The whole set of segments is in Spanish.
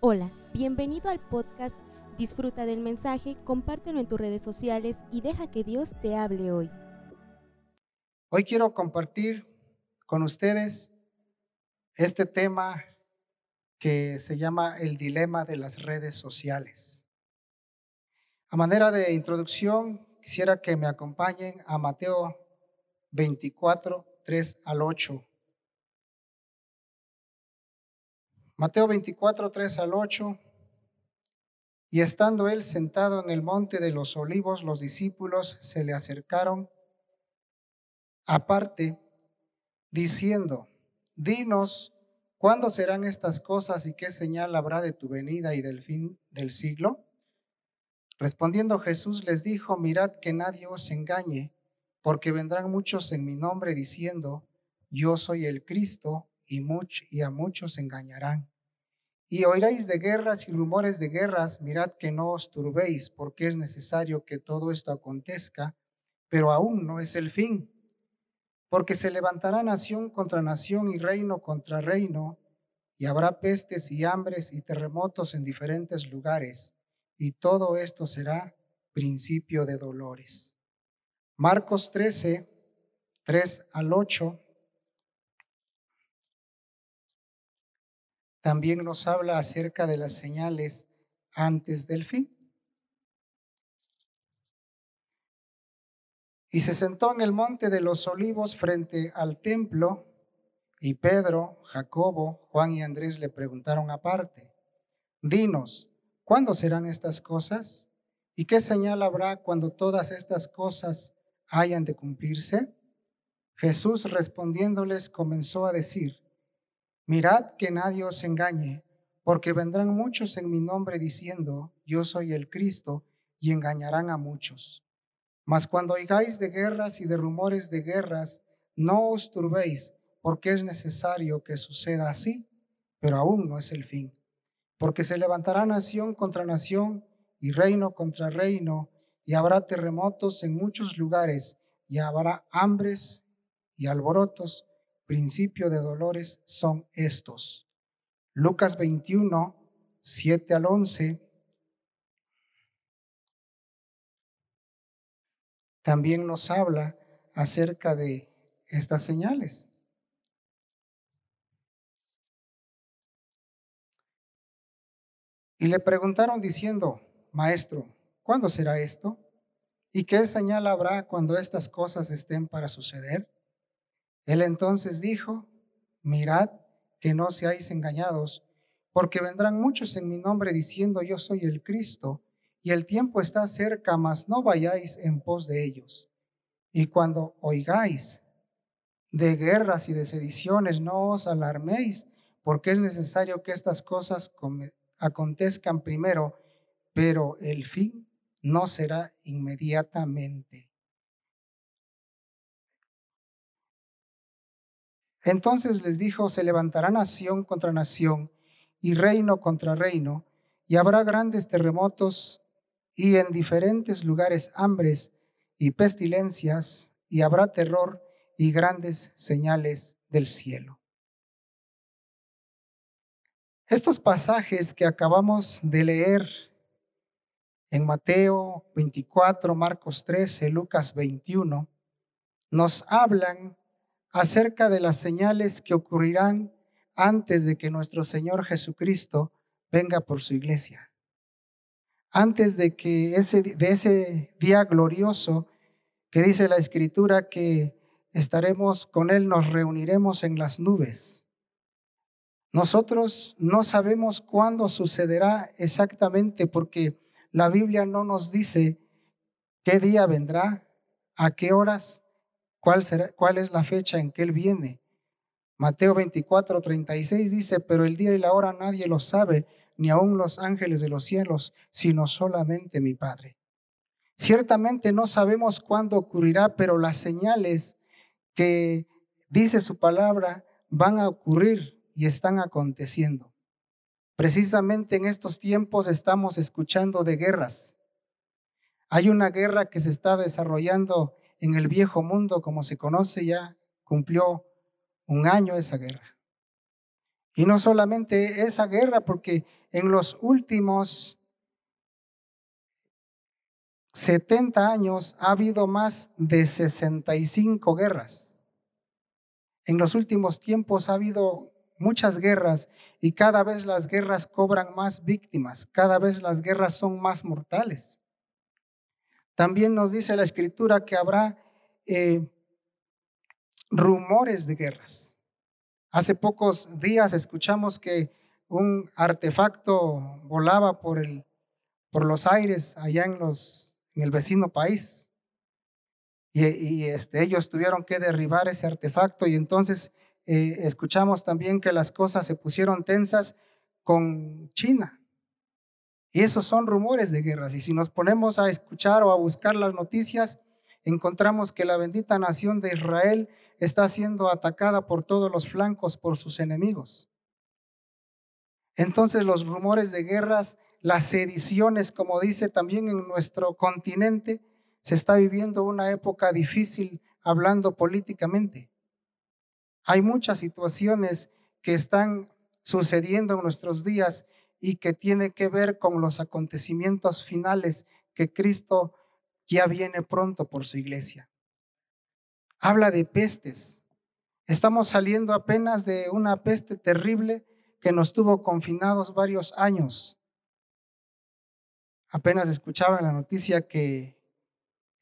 Hola, bienvenido al podcast. Disfruta del mensaje, compártelo en tus redes sociales y deja que Dios te hable hoy. Hoy quiero compartir con ustedes este tema que se llama el dilema de las redes sociales. A manera de introducción, quisiera que me acompañen a Mateo 24, 3 al 8. Mateo 24, 3 al 8. Y estando él sentado en el monte de los olivos, los discípulos se le acercaron aparte, diciendo, dinos, ¿cuándo serán estas cosas y qué señal habrá de tu venida y del fin del siglo? Respondiendo Jesús les dijo, mirad que nadie os engañe, porque vendrán muchos en mi nombre diciendo, yo soy el Cristo, y, y a muchos engañarán. Y oiréis de guerras y rumores de guerras, mirad que no os turbéis, porque es necesario que todo esto acontezca, pero aún no es el fin. Porque se levantará nación contra nación y reino contra reino, y habrá pestes y hambres y terremotos en diferentes lugares, y todo esto será principio de dolores. Marcos 13, 3 al 8 también nos habla acerca de las señales antes del fin. Y se sentó en el monte de los olivos frente al templo, y Pedro, Jacobo, Juan y Andrés le preguntaron aparte, dinos, ¿cuándo serán estas cosas? ¿Y qué señal habrá cuando todas estas cosas hayan de cumplirse? Jesús respondiéndoles comenzó a decir, Mirad que nadie os engañe, porque vendrán muchos en mi nombre diciendo, yo soy el Cristo, y engañarán a muchos. Mas cuando oigáis de guerras y de rumores de guerras, no os turbéis, porque es necesario que suceda así, pero aún no es el fin. Porque se levantará nación contra nación y reino contra reino, y habrá terremotos en muchos lugares, y habrá hambres y alborotos principio de dolores son estos. Lucas 21, 7 al 11. También nos habla acerca de estas señales. Y le preguntaron diciendo, Maestro, ¿cuándo será esto? ¿Y qué señal habrá cuando estas cosas estén para suceder? Él entonces dijo, mirad que no seáis engañados, porque vendrán muchos en mi nombre diciendo yo soy el Cristo, y el tiempo está cerca, mas no vayáis en pos de ellos. Y cuando oigáis de guerras y de sediciones, no os alarméis, porque es necesario que estas cosas acontezcan primero, pero el fin no será inmediatamente. Entonces les dijo, se levantará nación contra nación y reino contra reino, y habrá grandes terremotos y en diferentes lugares hambres y pestilencias, y habrá terror y grandes señales del cielo. Estos pasajes que acabamos de leer en Mateo 24, Marcos 13, Lucas 21, nos hablan acerca de las señales que ocurrirán antes de que nuestro Señor Jesucristo venga por su iglesia. Antes de que ese, de ese día glorioso que dice la Escritura que estaremos con Él, nos reuniremos en las nubes. Nosotros no sabemos cuándo sucederá exactamente porque la Biblia no nos dice qué día vendrá, a qué horas, ¿Cuál, será, ¿Cuál es la fecha en que Él viene? Mateo 24, 36 dice, pero el día y la hora nadie lo sabe, ni aun los ángeles de los cielos, sino solamente mi Padre. Ciertamente no sabemos cuándo ocurrirá, pero las señales que dice su palabra van a ocurrir y están aconteciendo. Precisamente en estos tiempos estamos escuchando de guerras. Hay una guerra que se está desarrollando en el viejo mundo como se conoce ya cumplió un año esa guerra. Y no solamente esa guerra, porque en los últimos 70 años ha habido más de 65 guerras. En los últimos tiempos ha habido muchas guerras y cada vez las guerras cobran más víctimas, cada vez las guerras son más mortales. También nos dice la escritura que habrá eh, rumores de guerras. Hace pocos días escuchamos que un artefacto volaba por, el, por los aires allá en, los, en el vecino país. Y, este, ellos tuvieron que derribar ese artefacto y entonces eh, escuchamos también que las cosas se pusieron tensas con China. Y esos son rumores de guerras. Y si nos ponemos a escuchar o a buscar las noticias, encontramos que la bendita nación de Israel está siendo atacada por todos los flancos por sus enemigos. Entonces los rumores de guerras, las sediciones, como dice también en nuestro continente, se está viviendo una época difícil hablando políticamente. Hay muchas situaciones que están sucediendo en nuestros días y que tiene que ver con los acontecimientos finales que Cristo ya viene pronto por su iglesia. Habla de pestes. Estamos saliendo apenas de una peste terrible que nos tuvo confinados varios años. Apenas escuchaba la noticia que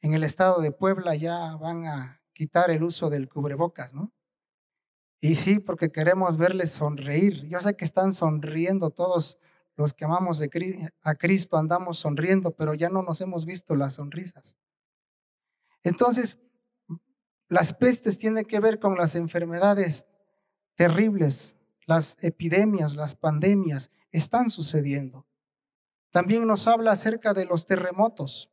en el estado de Puebla ya van a quitar el uso del cubrebocas, ¿no? Y sí, porque queremos verles sonreír. Yo sé que están sonriendo todos los que amamos a Cristo, andamos sonriendo, pero ya no nos hemos visto las sonrisas. Entonces, las pestes tienen que ver con las enfermedades terribles, las epidemias, las pandemias están sucediendo. También nos habla acerca de los terremotos.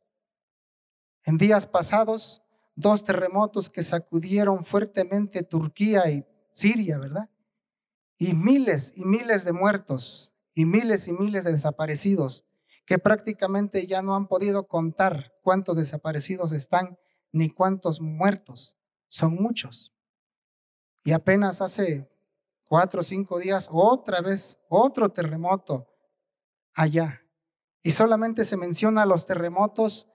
En días pasados, dos terremotos que sacudieron fuertemente Turquía y Siria, ¿verdad? Y miles y miles de muertos y miles y miles de desaparecidos que prácticamente ya no han podido contar cuántos desaparecidos están ni cuántos muertos. Son muchos. Y apenas hace cuatro o cinco días, otra vez, otro terremoto allá. Y solamente se menciona los terremotos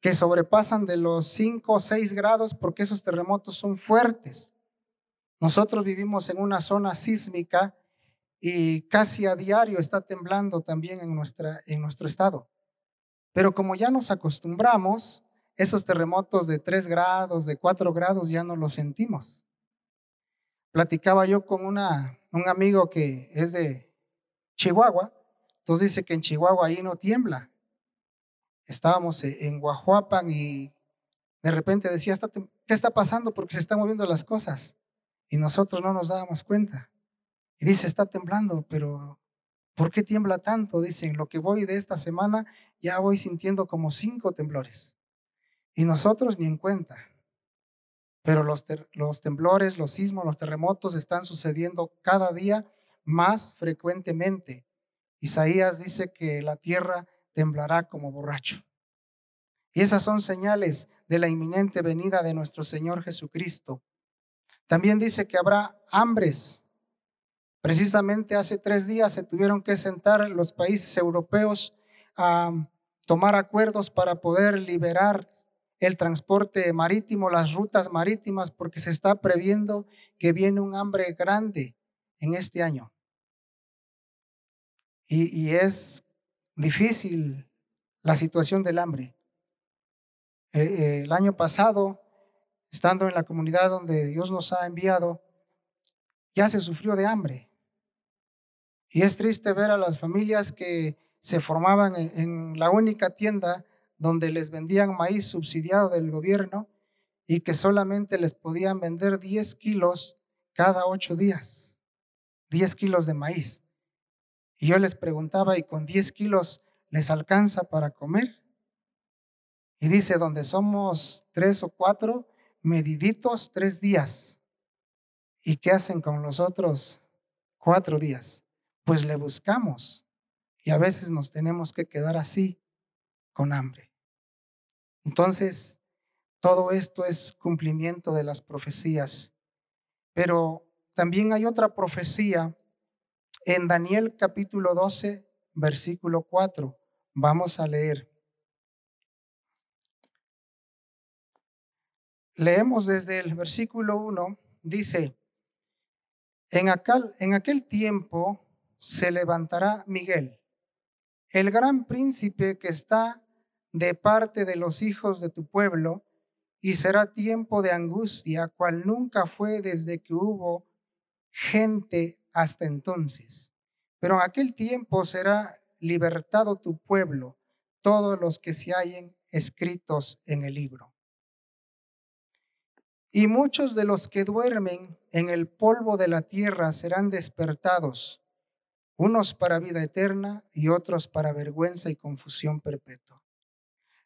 que sobrepasan de los cinco o seis grados porque esos terremotos son fuertes. Nosotros vivimos en una zona sísmica y casi a diario está temblando también en, nuestra, en nuestro estado. Pero como ya nos acostumbramos, esos terremotos de 3 grados, de 4 grados, ya no los sentimos. Platicaba yo con una, un amigo que es de Chihuahua, entonces dice que en Chihuahua ahí no tiembla. Estábamos e, en Guajuapan y de repente decía, ¿qué está pasando? Porque se están moviendo las cosas y nosotros no nos dábamos cuenta. Y dice, está temblando, pero ¿por qué tiembla tanto? Dicen, lo que voy de esta semana ya voy sintiendo como cinco temblores. Y nosotros ni en cuenta. Pero los, los temblores, los sismos, los terremotos están sucediendo cada día más frecuentemente. Isaías dice que la tierra temblará como borracho. Y esas son señales de la inminente venida de nuestro Señor Jesucristo. También dice que habrá hambres. Precisamente hace tres días se tuvieron que sentar los países europeos a tomar acuerdos para poder liberar el transporte marítimo, las rutas marítimas, porque se está previendo que viene un hambre grande en este año. Y, es difícil la situación del hambre. Eh, el año pasado estando en la comunidad donde Dios nos ha enviado, ya se sufrió de hambre. Y es triste ver a las familias que se formaban en, la única tienda donde les vendían maíz subsidiado del gobierno y que solamente les podían vender 10 kilos cada ocho días. 10 kilos de maíz. Y yo les preguntaba, ¿y con 10 kilos les alcanza para comer? Y dice, donde somos tres o cuatro, mediditos tres días. ¿Y qué hacen con los otros cuatro días? Pues le buscamos y a veces nos tenemos que quedar así, con hambre. Entonces, todo esto es cumplimiento de las profecías. Pero también hay otra profecía en Daniel capítulo 12, versículo 4. Vamos a leer. Leemos desde el versículo 1, dice, en aquel, en aquel tiempo se levantará Miguel, el gran príncipe que está de parte de los hijos de tu pueblo, y será tiempo de angustia, cual nunca fue desde que hubo gente hasta entonces. Pero en aquel tiempo será libertado tu pueblo, todos los que se hallen escritos en el libro. Y muchos de los que duermen en el polvo de la tierra serán despertados, unos para vida eterna y otros para vergüenza y confusión perpetua.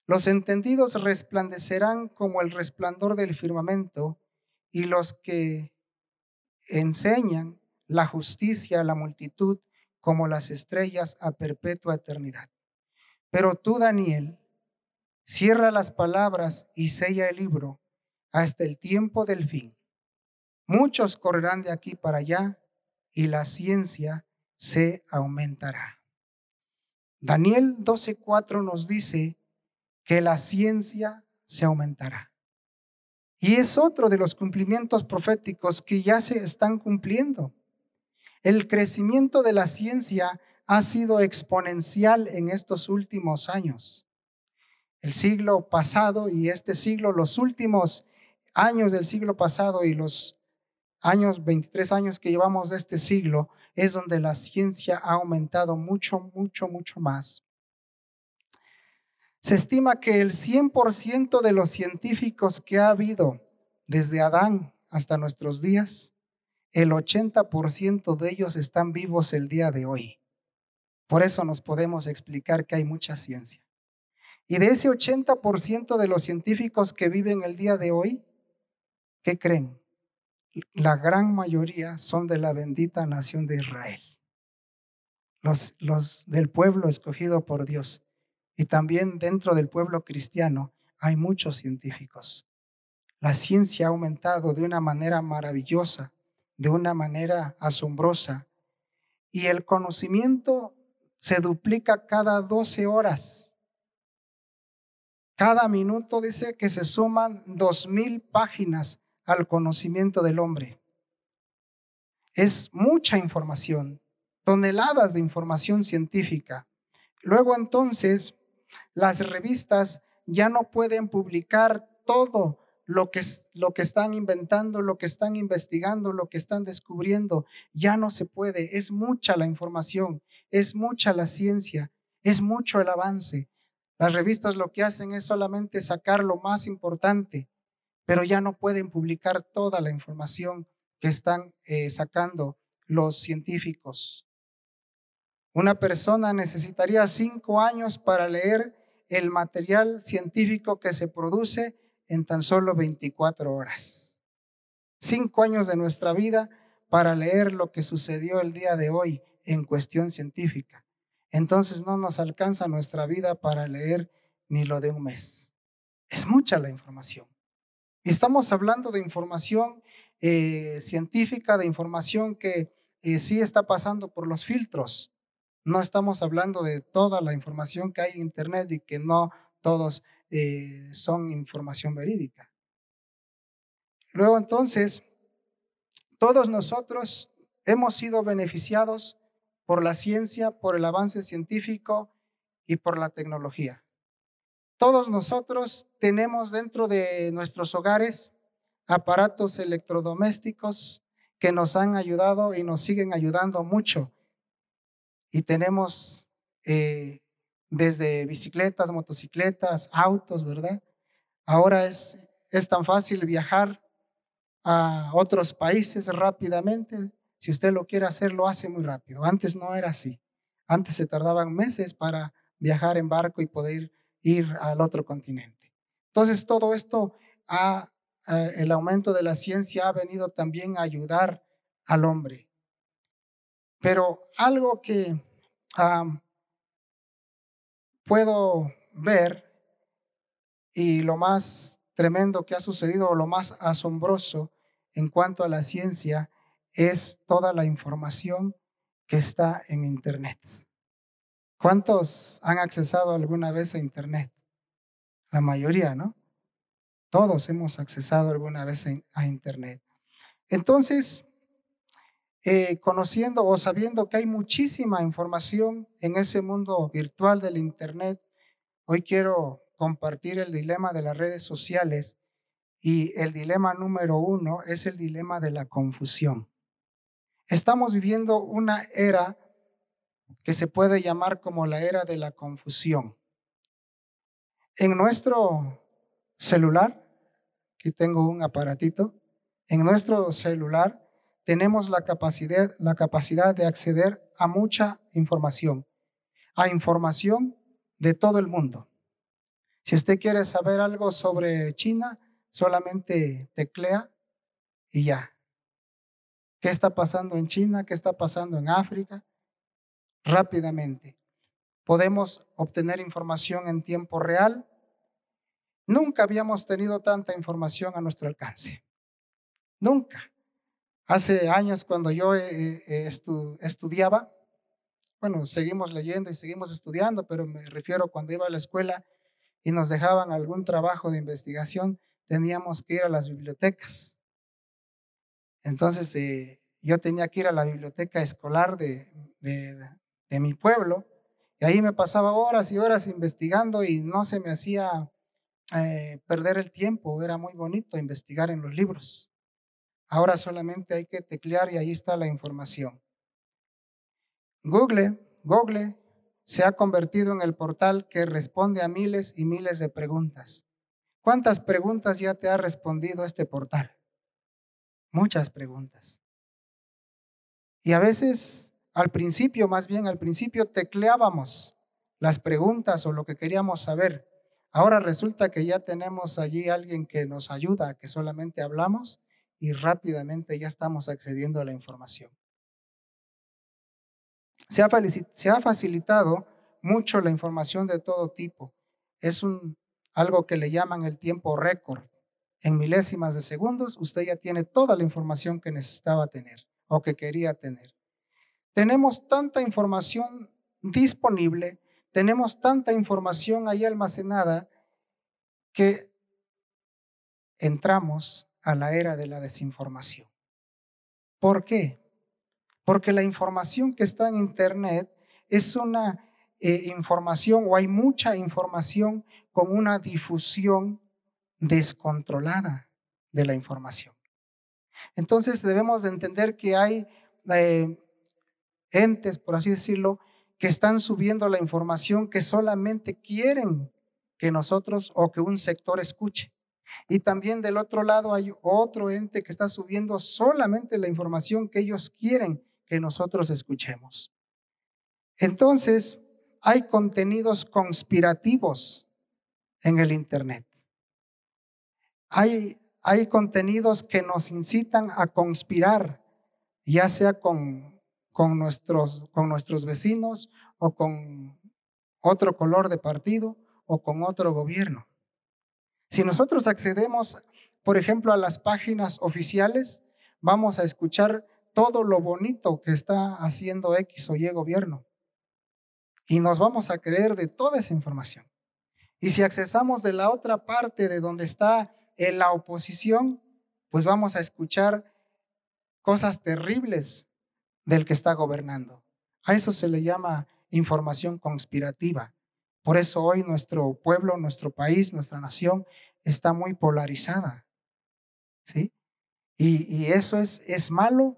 Los entendidos resplandecerán como el resplandor del firmamento y los que enseñan la justicia a la multitud como las estrellas a perpetua eternidad. Pero tú, Daniel, cierra las palabras y sella el libro hasta el tiempo del fin. Muchos correrán de aquí para allá y la ciencia se aumentará. Daniel 12:4 nos dice que la ciencia se aumentará. Y es otro de los cumplimientos proféticos que ya se están cumpliendo. El crecimiento de la ciencia ha sido exponencial en estos últimos años. El siglo pasado y este siglo, los últimos años del siglo pasado y los años, 23 años que llevamos de este siglo, es donde la ciencia ha aumentado mucho, mucho, mucho más. Se estima que el 100% de los científicos que ha habido desde Adán hasta nuestros días, el 80% de ellos están vivos el día de hoy. Por eso nos podemos explicar que hay mucha ciencia. Y de ese 80% de los científicos que viven el día de hoy, ¿qué creen? La gran mayoría son de la bendita nación de Israel, los, del pueblo escogido por Dios. Y también dentro del pueblo cristiano hay muchos científicos. La ciencia ha aumentado de una manera maravillosa, de una manera asombrosa. Y el conocimiento se duplica cada 12 horas. Cada minuto dice que se suman dos mil páginas al conocimiento del hombre. Es mucha información, toneladas de información científica. Luego entonces las revistas ya no pueden publicar todo lo que, lo que están inventando, lo que están investigando, lo que están descubriendo. Ya no se puede. Es mucha la información, es mucha la ciencia, es mucho el avance. Las revistas lo que hacen es solamente sacar lo más importante, pero ya no pueden publicar toda la información que están eh, sacando los científicos. Una persona necesitaría cinco años para leer el material científico que se produce en tan solo 24 horas. Cinco años de nuestra vida para leer lo que sucedió el día de hoy en cuestión científica. Entonces no nos alcanza nuestra vida para leer ni lo de un mes. Es mucha la información. Estamos hablando de información eh, científica, de información que eh, sí está pasando por los filtros. No estamos hablando de toda la información que hay en Internet y que no todos eh, son información verídica. Luego entonces, todos nosotros hemos sido beneficiados por la ciencia, por el avance científico y por la tecnología. Todos nosotros tenemos dentro de nuestros hogares aparatos electrodomésticos que nos han ayudado y nos siguen ayudando mucho y tenemos eh, desde bicicletas, motocicletas, autos, ¿verdad? Ahora es, es tan fácil viajar a otros países rápidamente. Si usted lo quiere hacer, lo hace muy rápido. Antes no era así. Antes se tardaban meses para viajar en barco y poder ir al otro continente. Entonces, todo esto, ha, eh, el aumento de la ciencia ha venido también a ayudar al hombre. Pero algo que puedo ver y lo más tremendo que ha sucedido o lo más asombroso en cuanto a la ciencia es toda la información que está en Internet. ¿Cuántos han accesado alguna vez a Internet? La mayoría, ¿no? Todos hemos accesado alguna vez a Internet. Entonces, eh, conociendo o sabiendo que hay muchísima información en ese mundo virtual del Internet, hoy quiero compartir el dilema de las redes sociales y el dilema número uno es el dilema de la confusión. Estamos viviendo una era que se puede llamar como la era de la confusión. En nuestro celular, aquí tengo un aparatito, en nuestro celular tenemos la capacidad, la capacidad de acceder a mucha información, a información de todo el mundo. Si usted quiere saber algo sobre China, solamente teclea y ya. ¿Qué está pasando en China? ¿Qué está pasando en África? Rápidamente. Podemos obtener información en tiempo real. Nunca habíamos tenido tanta información a nuestro alcance. Nunca. Hace años cuando yo eh, eh, estudiaba, bueno, seguimos leyendo y seguimos estudiando, pero me refiero cuando iba a la escuela y nos dejaban algún trabajo de investigación, teníamos que ir a las bibliotecas. Entonces, eh, yo tenía que ir a la biblioteca escolar de, de, mi pueblo y ahí me pasaba horas y horas investigando y no se me hacía eh, perder el tiempo, era muy bonito investigar en los libros. Ahora solamente hay que teclear y ahí está la información. Google, Google se ha convertido en el portal que responde a miles y miles de preguntas. ¿Cuántas preguntas ya te ha respondido este portal? Muchas preguntas. Y a veces, al principio, más bien al principio, tecleábamos las preguntas o lo que queríamos saber. Ahora resulta que ya tenemos allí alguien que nos ayuda, que solamente hablamos y rápidamente ya estamos accediendo a la información. Se ha, facilitado mucho la información de todo tipo. Es algo que le llaman el tiempo récord. En milésimas de segundos, usted ya tiene toda la información que necesitaba tener o que quería tener. Tenemos tanta información disponible, tenemos tanta información ahí almacenada que entramos a la era de la desinformación. ¿Por qué? Porque la información que está en Internet es una eh, información o hay mucha información con una difusión descontrolada de la información. Entonces debemos de entender que hay eh, entes, por así decirlo, que están subiendo la información que solamente quieren que nosotros o que un sector escuche. Y también del otro lado hay otro ente que está subiendo solamente la información que ellos quieren que nosotros escuchemos. Entonces, hay contenidos conspirativos en el Internet. Hay, hay contenidos que nos incitan a conspirar, ya sea con, con, nuestros, con nuestros vecinos o con otro color de partido o con otro gobierno. Si nosotros accedemos, por ejemplo, a las páginas oficiales, vamos a escuchar todo lo bonito que está haciendo X o Y gobierno y nos vamos a creer de toda esa información. Y si accesamos de la otra parte de donde está en la oposición, pues vamos a escuchar cosas terribles del que está gobernando. A eso se le llama información conspirativa. Por eso hoy nuestro pueblo, nuestro país, nuestra nación está muy polarizada. ¿Sí? Y, eso es, es malo,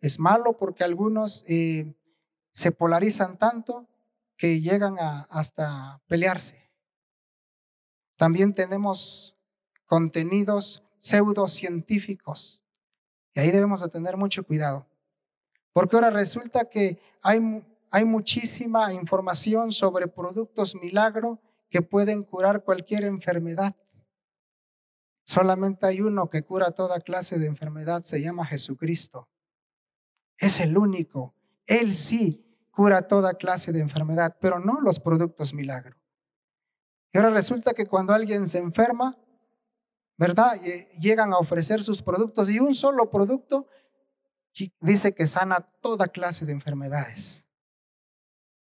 es malo porque algunos eh, se polarizan tanto que llegan a, hasta pelearse. También tenemos contenidos pseudocientíficos y ahí debemos de tener mucho cuidado. Porque ahora resulta que hay, hay muchísima información sobre productos milagro que pueden curar cualquier enfermedad. Solamente hay uno que cura toda clase de enfermedad, se llama Jesucristo. Es el único. Él sí cura toda clase de enfermedad, pero no los productos milagro. Y ahora resulta que cuando alguien se enferma, ¿verdad? Llegan a ofrecer sus productos y un solo producto dice que sana toda clase de enfermedades.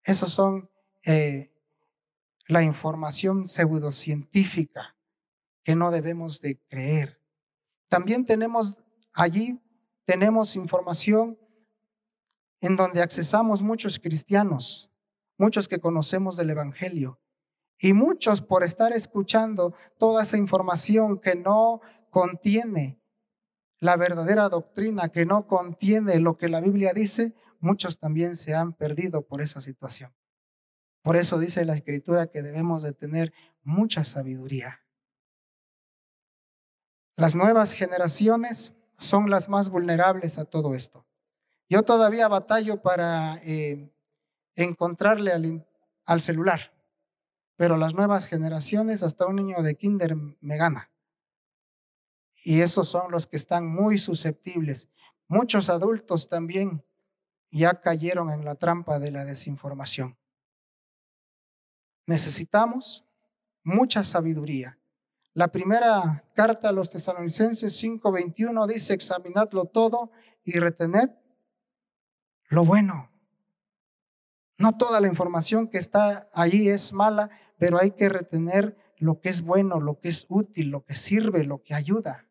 Esos son eh, la información pseudocientífica que no debemos de creer. También tenemos allí, tenemos información en donde accesamos muchos cristianos, muchos que conocemos del Evangelio, y muchos por estar escuchando toda esa información que no contiene la verdadera doctrina, que no contiene lo que la Biblia dice, muchos también se han perdido por esa situación. Por eso dice la escritura que debemos de tener mucha sabiduría. Las nuevas generaciones son las más vulnerables a todo esto. Yo todavía batallo para eh, encontrarle al, al celular, pero las nuevas generaciones, hasta un niño de kinder me gana. Y esos son los que están muy susceptibles. Muchos adultos también ya cayeron en la trampa de la desinformación. Necesitamos mucha sabiduría. La primera carta a los tesalonicenses 5:21 dice, examinadlo todo y retened lo bueno. No toda la información que está allí es mala, pero hay que retener lo que es bueno, lo que es útil, lo que sirve, lo que ayuda.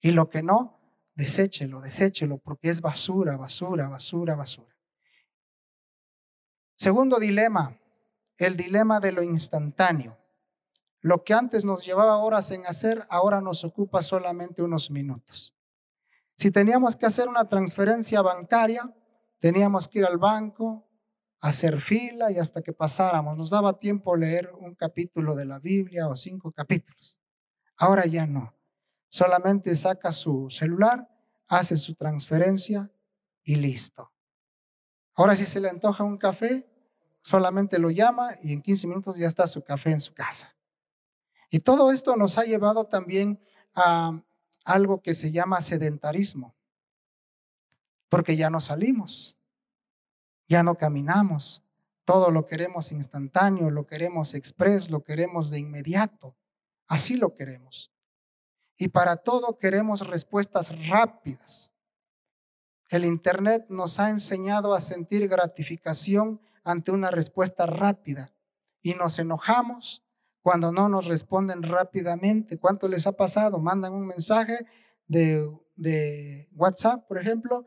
Y lo que no, deséchelo, deséchelo, porque es basura, basura, basura, basura. Segundo dilema, el dilema de lo instantáneo. Lo que antes nos llevaba horas en hacer, ahora nos ocupa solamente unos minutos. Si teníamos que hacer una transferencia bancaria, teníamos que ir al banco, hacer fila y hasta que pasáramos. Nos daba tiempo leer un capítulo de la Biblia o cinco capítulos. Ahora ya no. Solamente saca su celular, hace su transferencia y listo. Ahora si se le antoja un café, solamente lo llama y en 15 minutos ya está su café en su casa. Y todo esto nos ha llevado también a algo que se llama sedentarismo, porque ya no salimos, ya no caminamos, todo lo queremos instantáneo, lo queremos express, lo queremos de inmediato, así lo queremos. Y para todo queremos respuestas rápidas. El Internet nos ha enseñado a sentir gratificación ante una respuesta rápida y nos enojamos cuando no nos responden rápidamente. ¿Cuánto les ha pasado? Mandan un mensaje de, de WhatsApp, por ejemplo,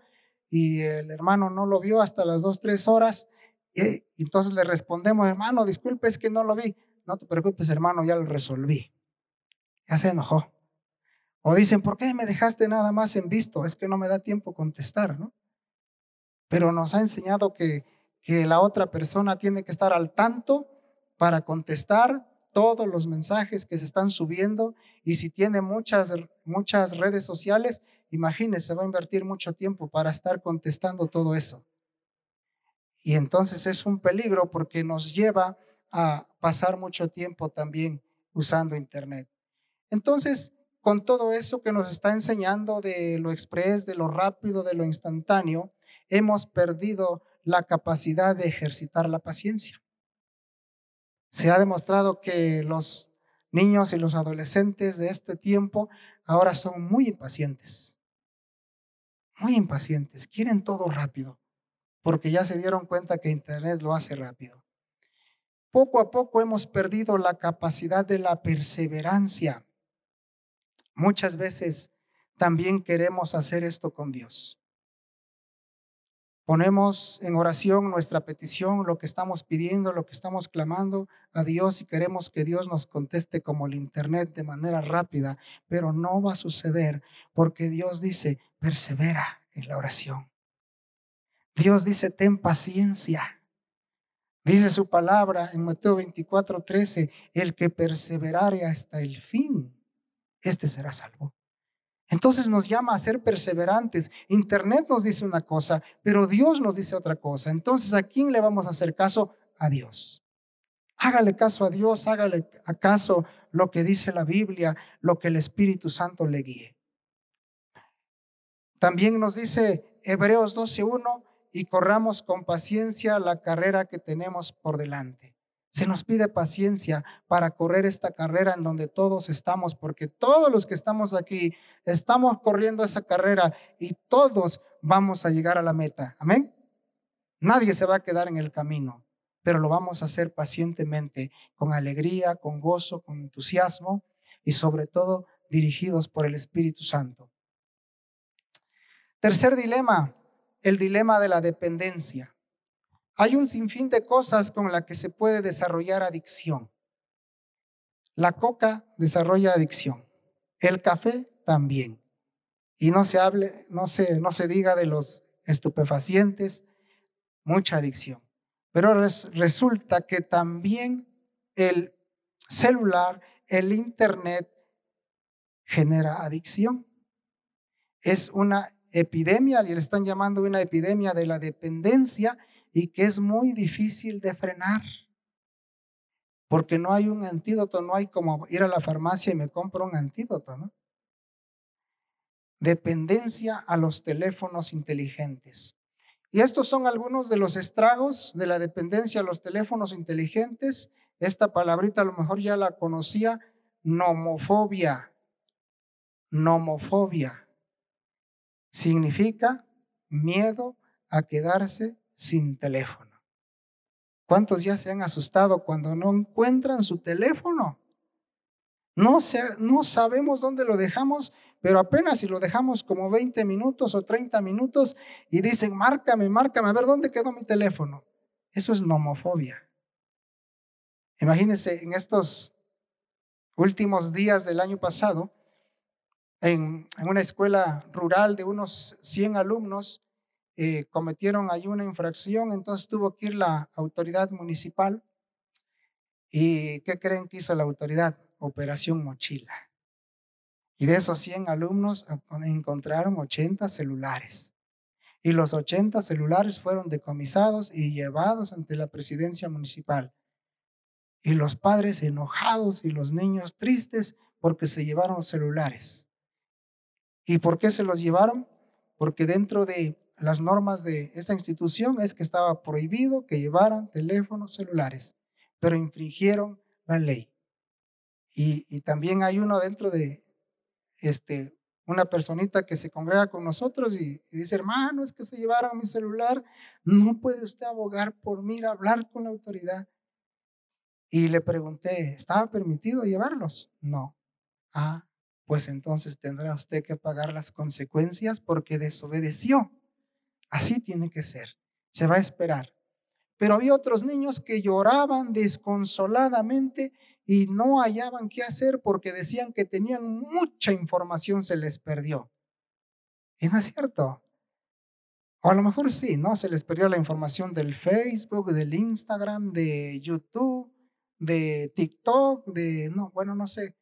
y el hermano no lo vio hasta las dos, tres horas. Y entonces le respondemos, hermano, disculpe, es que no lo vi. No te preocupes, hermano, ya lo resolví. Ya se enojó. O dicen, ¿por qué me dejaste nada más en visto? Es que no me da tiempo contestar, ¿no? Pero nos ha enseñado que, que la otra persona tiene que estar al tanto para contestar todos los mensajes que se están subiendo y si tiene muchas, muchas redes sociales, imagínese, va a invertir mucho tiempo para estar contestando todo eso. Y entonces es un peligro porque nos lleva a pasar mucho tiempo también usando Internet. Entonces, con todo eso que nos está enseñando de lo express, de lo rápido, de lo instantáneo, hemos perdido la capacidad de ejercitar la paciencia. Se ha demostrado que los niños y los adolescentes de este tiempo ahora son muy impacientes, muy impacientes, quieren todo rápido, porque ya se dieron cuenta que Internet lo hace rápido. Poco a poco hemos perdido la capacidad de la perseverancia. Muchas veces también queremos hacer esto con Dios. Ponemos en oración nuestra petición, lo que estamos pidiendo, lo que estamos clamando a Dios y queremos que Dios nos conteste como el Internet de manera rápida, pero no va a suceder porque Dios dice, persevera en la oración. Dios dice, ten paciencia. Dice su palabra en Mateo 24, 13, el que perseverare hasta el fin este será salvo. Entonces nos llama a ser perseverantes. Internet nos dice una cosa, pero Dios nos dice otra cosa. Entonces, ¿a quién le vamos a hacer caso? A Dios. Hágale caso a Dios, hágale acaso lo que dice la Biblia, lo que el Espíritu Santo le guíe. También nos dice Hebreos 12.1, y corramos con paciencia la carrera que tenemos por delante. Se nos pide paciencia para correr esta carrera en donde todos estamos, porque todos los que estamos aquí estamos corriendo esa carrera y todos vamos a llegar a la meta. Amén. Nadie se va a quedar en el camino, pero lo vamos a hacer pacientemente, con alegría, con gozo, con entusiasmo y sobre todo dirigidos por el Espíritu Santo. Tercer dilema, el dilema de la dependencia. Hay un sinfín de cosas con las que se puede desarrollar adicción. La coca desarrolla adicción, el café también. Y no se hable, no se, no se diga de los estupefacientes, mucha adicción. Pero resulta que también el celular, el internet, genera adicción. Es una epidemia, le están llamando una epidemia de la dependencia y que es muy difícil de frenar. Porque no hay un antídoto, no hay como ir a la farmacia y me compro un antídoto, ¿no? Dependencia a los teléfonos inteligentes. Y estos son algunos de los estragos de la dependencia a los teléfonos inteligentes. Esta palabrita a lo mejor ya la conocía, nomofobia. Nomofobia significa miedo a quedarse sin teléfono. ¿Cuántos ya se han asustado cuando no encuentran su teléfono? No, no sabemos dónde lo dejamos, pero apenas si lo dejamos como 20 minutos o 30 minutos y dicen, márcame, márcame, a ver dónde quedó mi teléfono. Eso es nomofobia. Imagínense, en estos últimos días del año pasado, en, una escuela rural de unos 100 alumnos, eh, cometieron ahí una infracción, entonces tuvo que ir la autoridad municipal. ¿Y qué creen que hizo la autoridad? Operación Mochila. Y de esos 100 alumnos encontraron 80 celulares. Y los 80 celulares fueron decomisados y llevados ante la presidencia municipal. Y los padres enojados y los niños tristes porque se llevaron celulares. ¿Y por qué se los llevaron? Porque dentro de las normas de esta institución es que estaba prohibido que llevaran teléfonos celulares, pero infringieron la ley. Y, también hay uno dentro de este, una personita que se congrega con nosotros y, y, dice, hermano, es que se llevaron mi celular, no puede usted abogar por mí, hablar con la autoridad. Y le pregunté, ¿estaba permitido llevarlos? No. Ah, pues entonces tendrá usted que pagar las consecuencias porque desobedeció. Así tiene que ser. Se va a esperar. Pero había otros niños que lloraban desconsoladamente y no hallaban qué hacer porque decían que tenían mucha información, se les perdió. Y no es cierto. O a lo mejor sí, ¿no? Se les perdió la información del Facebook, del Instagram, de YouTube, de TikTok, de, no, bueno, no sé,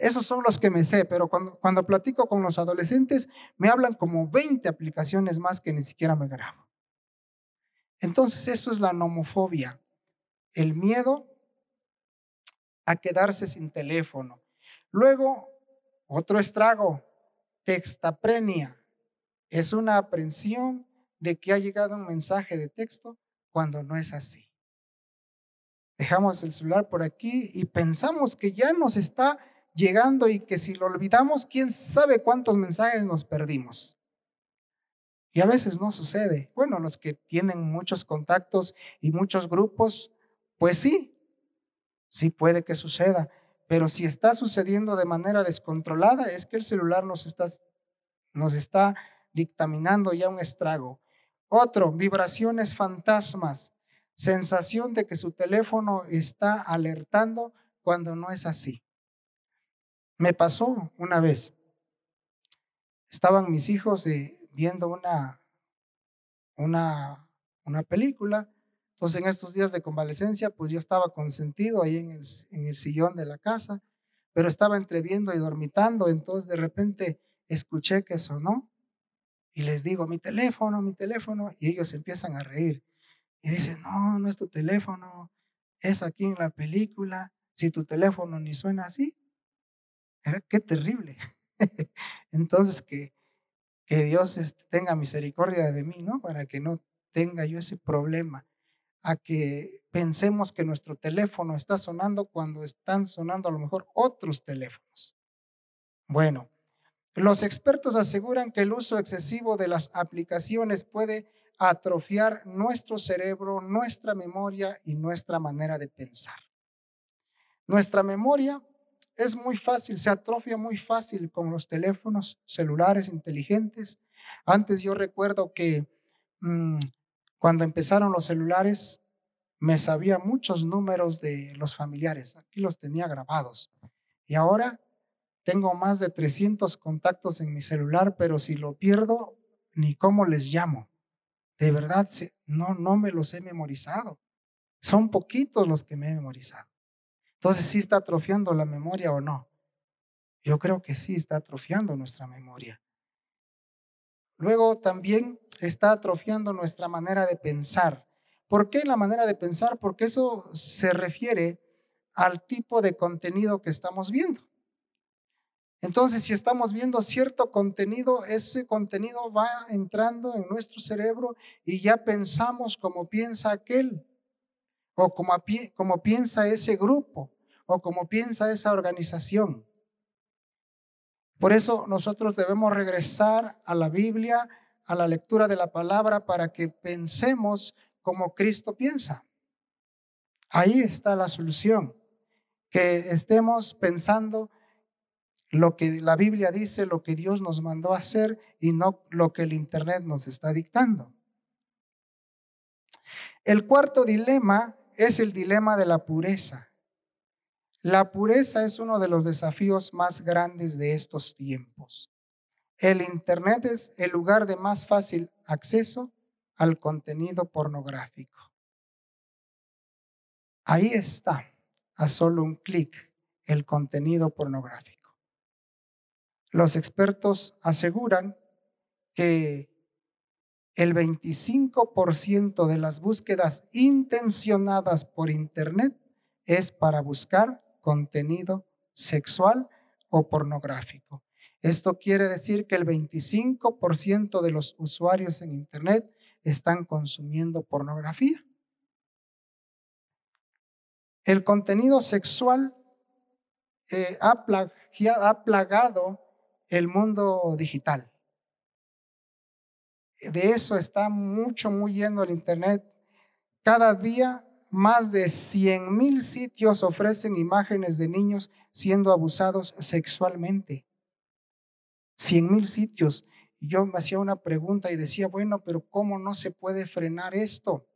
esos son los que me sé, pero cuando, cuando platico con los adolescentes me hablan como 20 aplicaciones más que ni siquiera me grabo. Entonces eso es la nomofobia, el miedo a quedarse sin teléfono. Luego, otro estrago, textaprenia, es una aprensión de que ha llegado un mensaje de texto cuando no es así. Dejamos el celular por aquí y pensamos que ya nos está llegando y que si lo olvidamos, quién sabe cuántos mensajes nos perdimos. Y a veces no sucede. Bueno, los que tienen muchos contactos y muchos grupos, pues sí, sí puede que suceda. Pero si está sucediendo de manera descontrolada, es que el celular nos está, nos está dictaminando ya un estrago. Otro, vibraciones fantasmas, sensación de que su teléfono está alertando cuando no es así. Me pasó una vez. Estaban mis hijos eh, viendo una, una, una película. Entonces, en estos días de convalecencia, pues yo estaba consentido ahí en el, en el sillón de la casa, pero estaba entreviendo y dormitando. Entonces, de repente, escuché que sonó y les digo, mi teléfono, mi teléfono, y ellos empiezan a reír. Y dicen, no, no es tu teléfono, es aquí en la película. Si tu teléfono ni suena así, qué terrible. Entonces, que, que Dios este, tenga misericordia de mí, ¿no? Para que no tenga yo ese problema. A que pensemos que nuestro teléfono está sonando cuando están sonando a lo mejor otros teléfonos. Bueno, Los expertos aseguran que el uso excesivo de las aplicaciones puede atrofiar nuestro cerebro, nuestra memoria y nuestra manera de pensar. Nuestra memoria es muy fácil, se atrofia muy fácil con los teléfonos celulares inteligentes. Antes yo recuerdo que mm, cuando empezaron los celulares, me sabía muchos números de los familiares, aquí los tenía grabados. Y ahora tengo más de 300 contactos en mi celular, pero si lo pierdo, ni cómo les llamo. De verdad, no, no me los he memorizado. Son poquitos los que me he memorizado. Entonces, ¿sí está atrofiando la memoria o no? Yo creo que sí está atrofiando nuestra memoria. Luego también está atrofiando nuestra manera de pensar. ¿Por qué la manera de pensar? Porque eso se refiere al tipo de contenido que estamos viendo. Entonces, si estamos viendo cierto contenido, ese contenido va entrando en nuestro cerebro y ya pensamos como piensa aquel, o como, piensa ese grupo, o como piensa esa organización. Por eso nosotros debemos regresar a la Biblia, a la lectura de la palabra, para que pensemos como Cristo piensa. Ahí está la solución, que estemos pensando lo que la Biblia dice, lo que Dios nos mandó a hacer y no lo que el Internet nos está dictando. El cuarto dilema es el dilema de la pureza. La pureza es uno de los desafíos más grandes de estos tiempos. El Internet es el lugar de más fácil acceso al contenido pornográfico. Ahí está, a solo un clic, el contenido pornográfico. Los expertos aseguran que el 25% de las búsquedas intencionadas por Internet es para buscar contenido sexual o pornográfico. Esto quiere decir que el 25% de los usuarios en Internet están consumiendo pornografía. El contenido sexual eh, ha, ha plagado el mundo digital. De eso está mucho, muy lleno el Internet. Cada día más de 100 mil sitios ofrecen imágenes de niños siendo abusados sexualmente. 100 mil sitios. yo me hacía una pregunta y decía, bueno, pero ¿cómo no se puede frenar esto?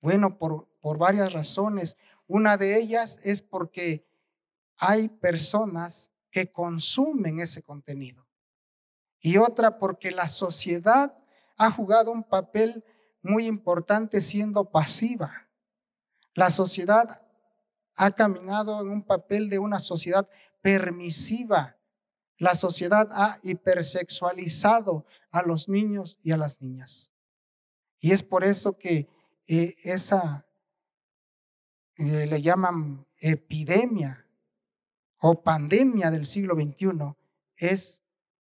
Bueno, por, por varias razones. Una de ellas es porque hay personas que consumen ese contenido. Y otra porque la sociedad ha jugado un papel muy importante siendo pasiva. La sociedad ha caminado en un papel de una sociedad permisiva. La sociedad ha hipersexualizado a los niños y a las niñas. Y es por eso que eh, esa eh, le llaman epidemia o pandemia del siglo XXI es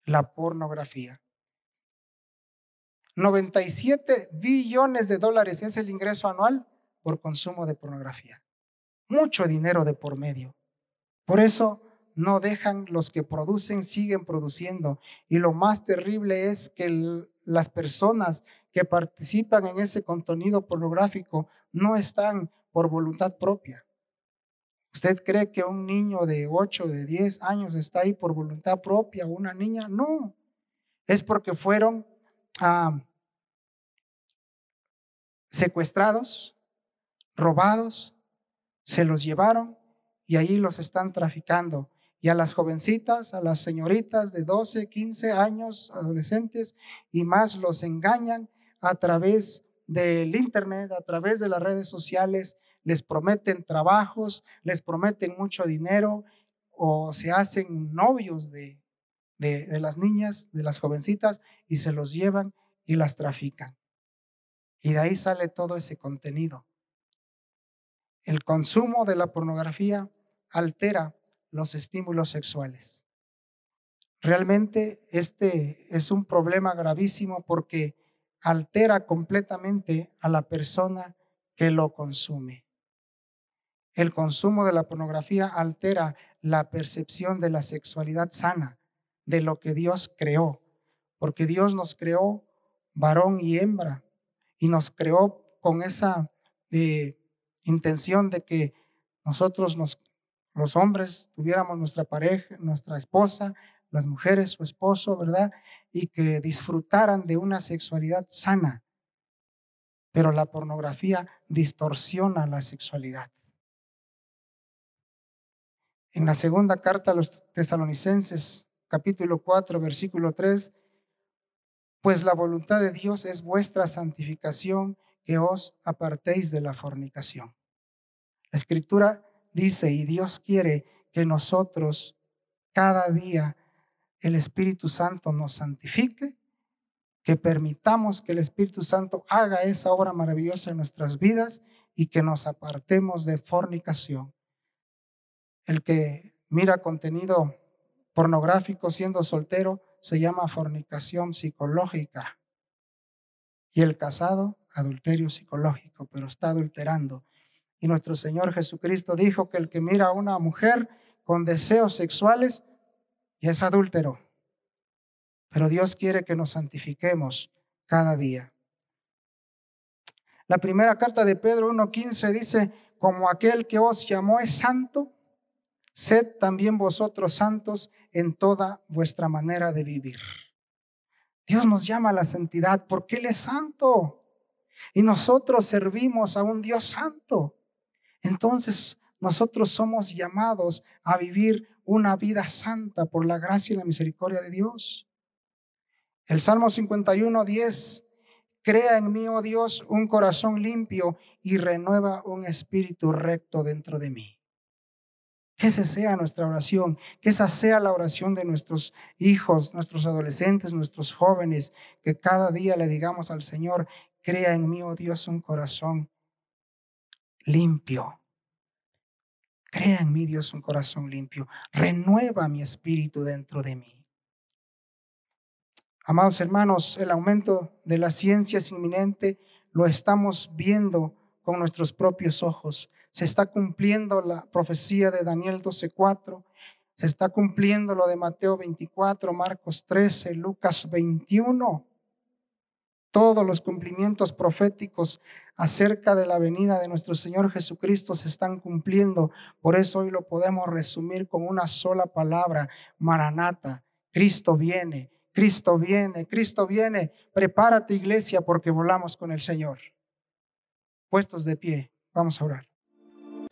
la pornografía. 97 billones de dólares es el ingreso anual por consumo de pornografía. Mucho dinero de por medio. Por eso no dejan los que producen, siguen produciendo. Y lo más terrible es que las personas que participan en ese contenido pornográfico no están por voluntad propia. ¿Usted cree que un niño de 8, de 10 años está ahí por voluntad propia, una niña? No, es porque fueron ah, secuestrados, robados, se los llevaron y ahí los están traficando. Y a las jovencitas, a las señoritas de 12, 15 años, adolescentes y más, los engañan a través del Internet, a través de las redes sociales les prometen trabajos, les prometen mucho dinero o se hacen novios de, de, las niñas, de las jovencitas y se los llevan y las trafican. Y de ahí sale todo ese contenido. El consumo de la pornografía altera los estímulos sexuales. Realmente este es un problema gravísimo porque altera completamente a la persona que lo consume. El consumo de la pornografía altera la percepción de la sexualidad sana, de lo que Dios creó, porque Dios nos creó varón y hembra y nos creó con esa eh, intención de que nosotros nos, los hombres tuviéramos nuestra pareja, nuestra esposa, las mujeres su esposo, ¿verdad? Y que disfrutaran de una sexualidad sana. Pero la pornografía distorsiona la sexualidad. En la segunda carta a los tesalonicenses, capítulo 4, versículo 3, pues la voluntad de Dios es vuestra santificación, que os apartéis de la fornicación. La escritura dice, y Dios quiere que nosotros cada día el Espíritu Santo nos santifique, que permitamos que el Espíritu Santo haga esa obra maravillosa en nuestras vidas y que nos apartemos de fornicación. El que mira contenido pornográfico siendo soltero se llama fornicación psicológica. Y el casado, adulterio psicológico, pero está adulterando. Y nuestro Señor Jesucristo dijo que el que mira a una mujer con deseos sexuales es adúltero. Pero Dios quiere que nos santifiquemos cada día. La primera carta de Pedro 1.15 dice, como aquel que os llamó es santo, sed también vosotros santos en toda vuestra manera de vivir. Dios nos llama a la santidad porque Él es santo y nosotros servimos a un Dios santo. Entonces nosotros somos llamados a vivir una vida santa por la gracia y la misericordia de Dios. El Salmo 51, 10, crea en mí, oh Dios, un corazón limpio y renueva un espíritu recto dentro de mí. Que esa sea nuestra oración, que esa sea la oración de nuestros hijos, nuestros adolescentes, nuestros jóvenes, que cada día le digamos al Señor, crea en mí, oh Dios, un corazón limpio Crea en mí, Dios, un corazón limpio. Renueva mi espíritu dentro de mí. Amados hermanos, el aumento de la ciencia es inminente. Lo estamos viendo con nuestros propios ojos. Se está cumpliendo la profecía de Daniel 12:4. Se está cumpliendo lo de Mateo 24, Marcos 13, Lucas 21. Todos los cumplimientos proféticos acerca de la venida de nuestro Señor Jesucristo se están cumpliendo. Por eso hoy lo podemos resumir con una sola palabra, Maranata. Cristo viene, Cristo viene, Cristo viene. Prepárate iglesia porque volamos con el Señor. Puestos de pie, vamos a orar.